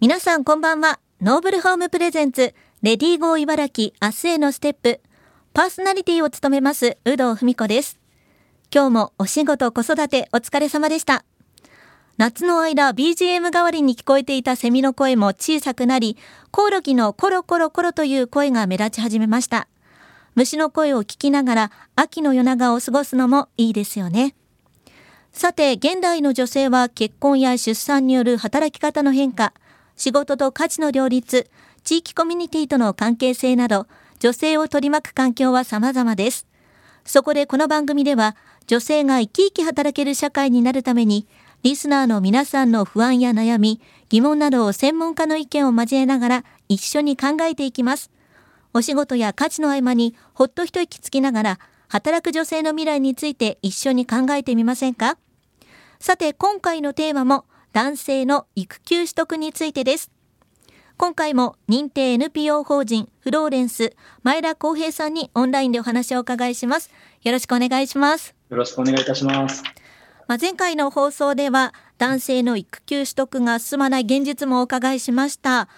皆さんこんばんは。ノーブルホームプレゼンツ、レディーゴー茨城明日へのステップ。パーソナリティを務めます、有働文子です。今日もお仕事子育てお疲れ様でした。夏の間 BGM 代わりに聞こえていたセミの声も小さくなり、コオロギのコロコロコロという声が目立ち始めました。虫の声を聞きながら秋の夜長を過ごすのもいいですよね。さて、現代の女性は結婚や出産による働き方の変化、仕事と家事の両立、地域コミュニティとの関係性など、女性を取り巻く環境は様々です。そこでこの番組では、女性が生き生き働ける社会になるために、リスナーの皆さんの不安や悩み、疑問などを専門家の意見を交えながら一緒に考えていきます。お仕事や家事の合間にほっと一息つきながら、働く女性の未来について一緒に考えてみませんか？さて、今回のテーマも男性の育休取得についてです。今回も認定 NPO 法人フローレンス前田光平さんにオンラインでお話をお伺いします。よろしくお願いします。よろしくお願いいたします。まあ、前回の放送では男性の育休取得が進まない現実もお伺いしました。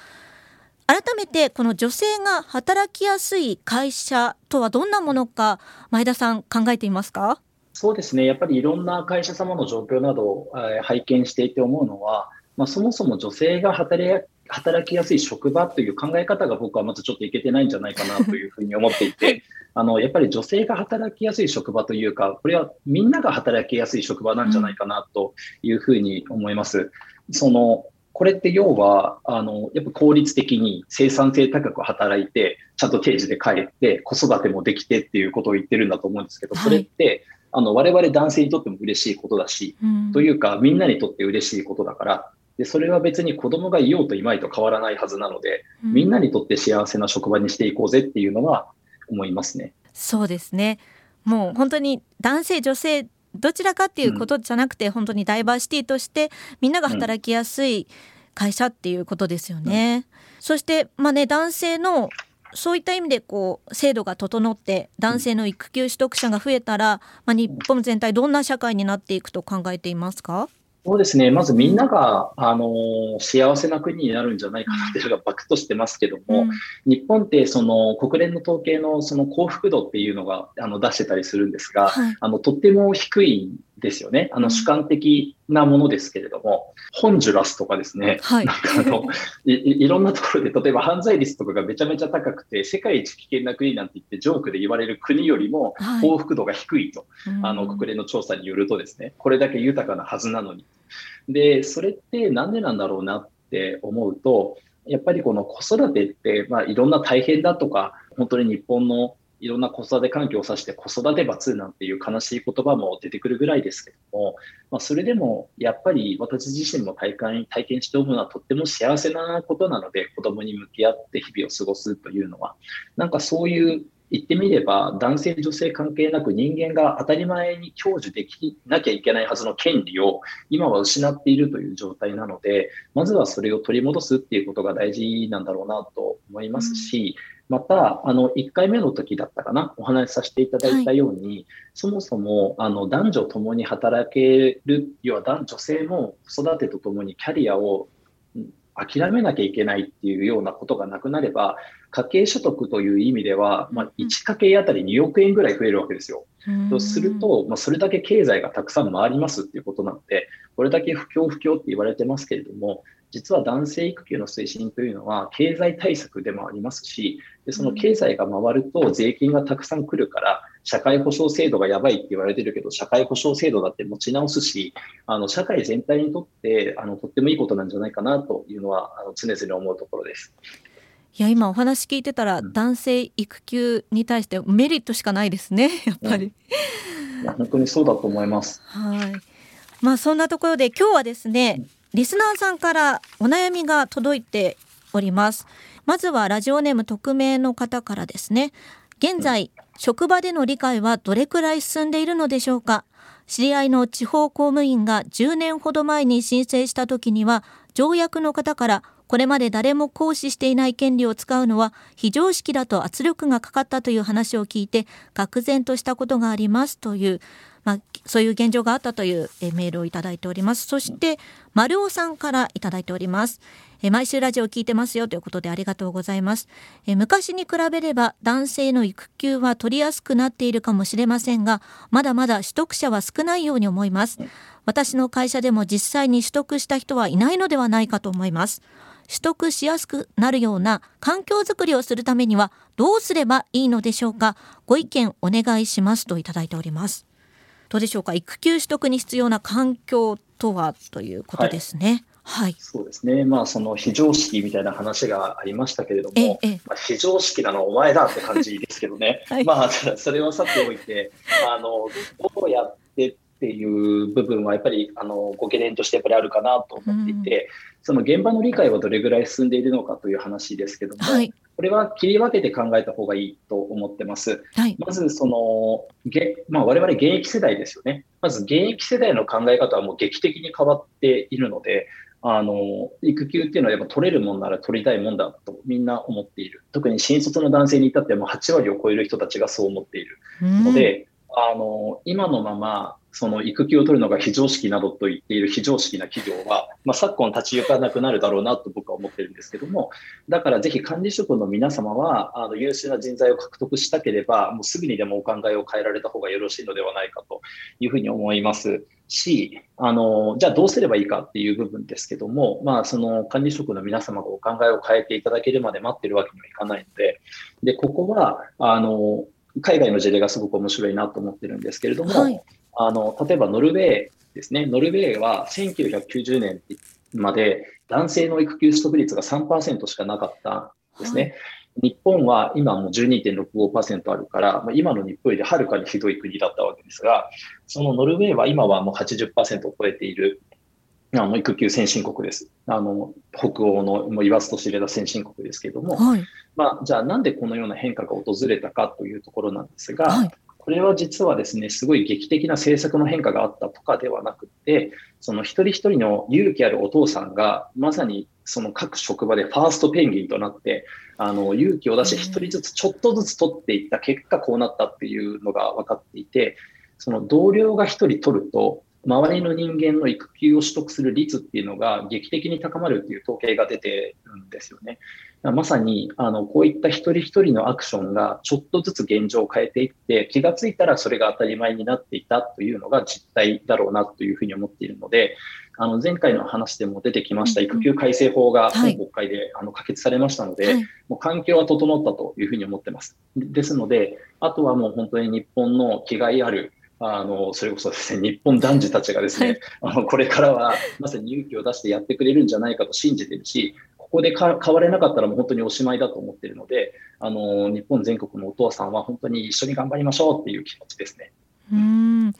改めてこの女性が働きやすい会社とはどんなものか前田さん考えていますか？そうですね、やっぱりいろんな会社様の状況などを、え拝見していて思うのは、まあ、そもそも女性が働働きやすい職場という考え方が僕はまずちょっといけてないんじゃないかなというふうに思っていて、あのやっぱり女性が働きやすい職場というか、これはみんなが働きやすい職場なんじゃないかなというふうに思います。そのこれって要は、あの、やっぱ効率的に生産性高く働いて、ちゃんと定時で帰って、子育てもできてっていうことを言ってるんだと思うんですけど、それって、あの、我々男性にとっても嬉しいことだし、うん、というか、みんなにとって嬉しいことだから、で、それは別に子供がいようといまいと変わらないはずなので、うん、みんなにとって幸せな職場にしていこうぜっていうのは思いますね。そうですね。もう本当に男性、女性、どちらかっていうことじゃなくて、うん、本当にダイバーシティとしてみんなが働きやすい会社っていうことですよね。そしてまあね男性のそういった意味でこう制度が整って男性の育休取得者が増えたら、まあ、日本全体どんな社会になっていくと考えていますか？そうですね。まずみんなが、あの幸せな国になるんじゃないかなっていうのがバクとしてますけども、うん、日本ってその国連の統計のその幸福度っていうのがあの出してたりするんですが、はい、あのとっても低いんですよね。あの主観的なものですけれども、ホンジュラスとかですね、はい、なんかあの い、いろんなところで、例えば犯罪率とかがめちゃめちゃ高くて、世界一危険な国なんて言ってジョークで言われる国よりも幸福度が低いと、はい、あの国連の調査によるとですね、これだけ豊かなはずなのに。で、それってなんでなんだろうなって思うと、やっぱりこの子育てって、まあ、いろんな大変だとか、本当に日本のいろんな子育て環境を指して子育て罰なんていう悲しい言葉も出てくるぐらいですけども、まあ、それでもやっぱり私自身も体感体験して思うのはとっても幸せなことなので子供に向き合って日々を過ごすというのは。なんかそういう言ってみれば男性女性関係なく人間が当たり前に享受できなきゃいけないはずの権利を今は失っているという状態なのでまずはそれを取り戻すっていうことが大事なんだろうなと思いますし、また、あの、1回目の時だったかな、お話しさせていただいたように、はい、そもそも、あの、男女ともに働ける、要は男女性も子育てとともにキャリアを諦めなきゃいけないっていうようなことがなくなれば、家計所得という意味では、まあ、1家計あたり2億円ぐらい増えるわけですよ。とすると、まあ、それだけ経済がたくさん回りますっていうことなので、これだけ不況不況って言われてますけれども、実は男性育休の推進というのは経済対策でもありますし、でその経済が回ると税金がたくさん来るから、社会保障制度がやばいって言われてるけど、社会保障制度だって持ち直すし、あの社会全体にとってあのとってもいいことなんじゃないかなというのはあの常々思うところです。いや今お話聞いてたら、男性育休に対してメリットしかないですね やっぱり、うん、いや本当にそうだと思います。はい。まあそんなところで今日はですね、リスナーさんからお悩みが届いております。まずはラジオネーム匿名の方からですね。現在職場での理解はどれくらい進んでいるのでしょうか？知り合いの地方公務員が10年ほど前に申請した時には条約の方からこれまで誰も行使していない権利を使うのは非常識だと圧力がかかったという話を聞いて愕然としたことがありますという。まあ、そういう現状があったというメールをいただいております。そして丸尾さんからいただいております。毎週ラジオ聞いてますよということでありがとうございます。昔に比べれば男性の育休は取りやすくなっているかもしれませんがまだまだ取得者は少ないように思います。私の会社でも実際に取得した人はいないのではないかと思います。取得しやすくなるような環境づくりをするためにはどうすればいいのでしょうか。ご意見お願いしますといただいております。どうでしょうか？育休取得に必要な環境とはということですね、はい、そうですね、まあ、その非常識みたいな話がありましたけれども、まあ、非常識なのはお前だって感じですけどね、はい、まあ、それはさておいて、あのどうやってっていう部分はやっぱりあのご懸念としてやっぱりあるかなと思っていて、うん、その現場の理解はどれぐらい進んでいるのかという話ですけども、はい、これは切り分けて考えた方がいいと思ってます。はい、まずその、げまあ、我々現役世代ですよね。まず現役世代の考え方はもう劇的に変わっているので、あの育休っていうのはやっぱ取れるもんなら取りたいもんだとみんな思っている。特に新卒の男性に至ってはもう8割を超える人たちがそう思っているので、あの今のままその育休を取るのが非常識などと言っている非常識な企業は、まあ、昨今立ち行かなくなるだろうなと僕は思ってるんですけども、だからぜひ管理職の皆様は、あの優秀な人材を獲得したければ、もうすぐにでもお考えを変えられた方がよろしいのではないかというふうに思います。し、あの、じゃあどうすればいいかっていう部分ですけども、まあ、その管理職の皆様がお考えを変えていただけるまで待ってるわけにはいかないので、で、ここは、あの、海外の事例がすごく面白いなと思ってるんですけれども、はい、あの例えばノルウェーですね、ノルウェーは1990年まで男性の育休取得率が3%しかなかったんですね。はい。日本は今も12.65%あるから、今の日本よりはるかにひどい国だったわけですが、そのノルウェーは今はもう80%を超えているあの育休先進国です。あの北欧のもう言わずと知れた先進国ですけれども、はい、まあ、じゃあなんでこのような変化が訪れたかというところなんですが、はい、これは実はですね、すごい劇的な政策の変化があったとかではなくて、その一人一人の勇気あるお父さんが、まさにその各職場でファーストペンギンとなって、あの勇気を出して一人ずつちょっとずつ取っていった結果、こうなったっていうのが分かっていて、その同僚が一人取ると、周りの人間の育休を取得する率っていうのが劇的に高まるっていう統計が出てるんですよね。まさにあのこういった一人一人のアクションがちょっとずつ現状を変えていって気がついたらそれが当たり前になっていたというのが実態だろうなというふうに思っているのであの前回の話でも出てきました育休改正法が今国会であの可決されましたので、もう環境は整ったというふうに思ってます。ですのであとはもう本当に日本の気概あるあの、それこそですね、日本男児たちがですね、はい、あの、これからはまさに勇気を出してやってくれるんじゃないかと信じてるし、ここで変われなかったらもう本当におしまいだと思ってるので、あの、日本全国のお父さんは本当に一緒に頑張りましょうっていう気持ちですね。うん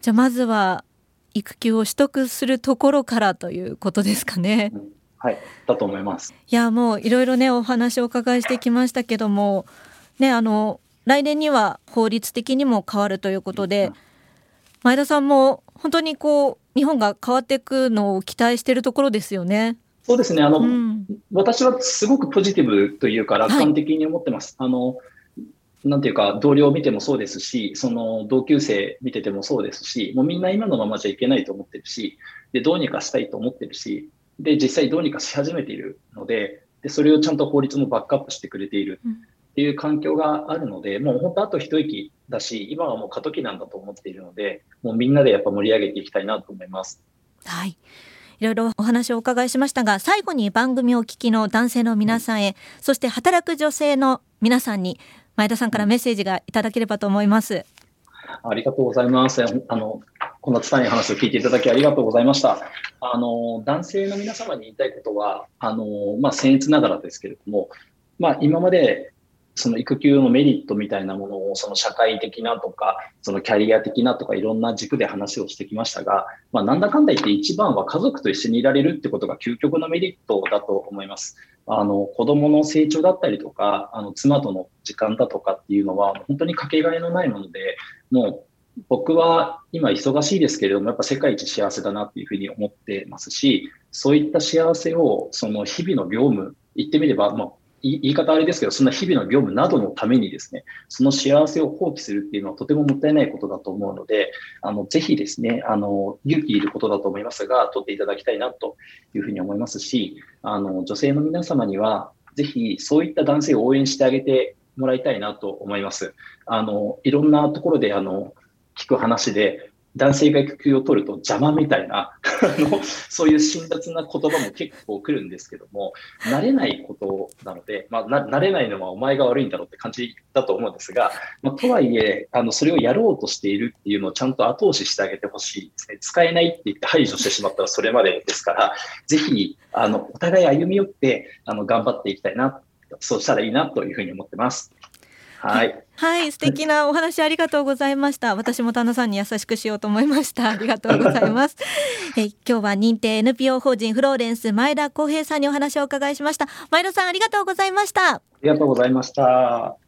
じゃあまずは育休を取得するところからということですかね。うんはい、だと思います。いや、もういろいろね、お話をお伺いしてきましたけども。ね、あの、来年には法律的にも変わるということで、前田さんも本当にこう日本が変わっていくのを期待しているところですよね。そうですねあの、うん、私はすごくポジティブというか楽観的に思ってます。はい、あのなんていうか、同僚を見てもそうですし、その同級生見ててもそうですし、もうみんな今のままじゃいけないと思ってるし、で、どうにかしたいと思ってるし、で、実際どうにかし始めているので、で、それをちゃんと法律もバックアップしてくれている。っていう環境があるので、もう本当あと一息だし、今はもう過渡期なんだと思っているので、もうみんなでやっぱ盛り上げていきたいなと思います。はい。いろいろお話をお伺いしましたが、最後に番組をお聞きの男性の皆さんへ、そして働く女性の皆さんに、前田さんからメッセージがいただければと思います。ありがとうございます。あの、こんな伝え話を聞いていただきありがとうございました。あの、男性の皆様に言いたいことは、あの、まあ、僭越ながらですけれども、まあ、今までその育休のメリットみたいなものをその社会的なとか、そのキャリア的なとかいろんな軸で話をしてきましたが、まあ、なんだかんだ言って一番は家族と一緒にいられるってことが究極のメリットだと思います。あの子供の成長だったりとか、あの妻との時間だとかっていうのは本当にかけがえのないもので、もう僕は今忙しいですけれども、やっぱ世界一幸せだなっていうふうに思ってますし、そういった幸せをその日々の業務、言ってみれば、まあ言い方あれですけど、そんな日々の業務などのためにですね、その幸せを放棄するっていうのはとてももったいないことだと思うので、あのぜひですね、あの勇気いることだと思いますが、取っていただきたいなというふうに思いますし、あの女性の皆様には、ぜひそういった男性を応援してあげてもらいたいなと思います。あのいろんなところであの聞く話で、男性が育休を取ると邪魔みたいなそういう辛辣な言葉も結構来るんですけども、慣れないことなので、まあ、慣れないのはお前が悪いんだろうって感じだと思うんですが、まあ、とはいえあの、それをやろうとしているっていうのをちゃんと後押ししてあげてほしいですね。使えないって言って排除してしまったらそれまでですから、ぜひ、あの、お互い歩み寄って、あの、頑張っていきたいな、そうしたらいいなというふうに思ってます。はい。はい、素敵なお話ありがとうございました。私も旦那さんに優しくしようと思いました。ありがとうございます。え 今日は認定 NPO 法人フローレンス前田光平さんにお話をお伺いしました。前田さんありがとうございました。ありがとうございました。